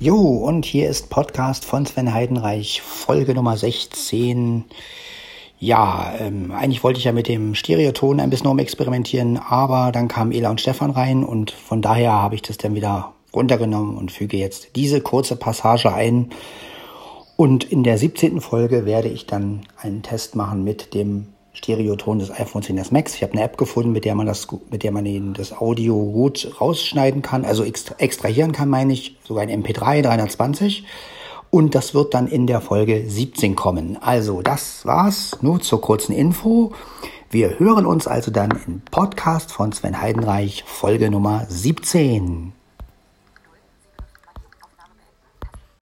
Jo, und hier ist Podcast von Sven Heidenreich, Folge Nummer 16. Ja, ähm, eigentlich wollte ich ja mit dem Stereoton ein bisschen rumexperimentieren, aber dann kamen Ela und Stefan rein und von daher habe ich das dann wieder runtergenommen und füge jetzt diese kurze Passage ein. Und in der 17. Folge werde ich dann einen Test machen mit dem Stereoton des iPhone 10s Max. Ich habe eine App gefunden, mit der man das, mit der man das Audio gut rausschneiden kann, also extrahieren kann, meine ich, sogar ein MP3 320. Und das wird dann in der Folge 17 kommen. Also, das war's. Nur zur kurzen Info. Wir hören uns also dann im Podcast von Sven Heidenreich, Folge Nummer 17.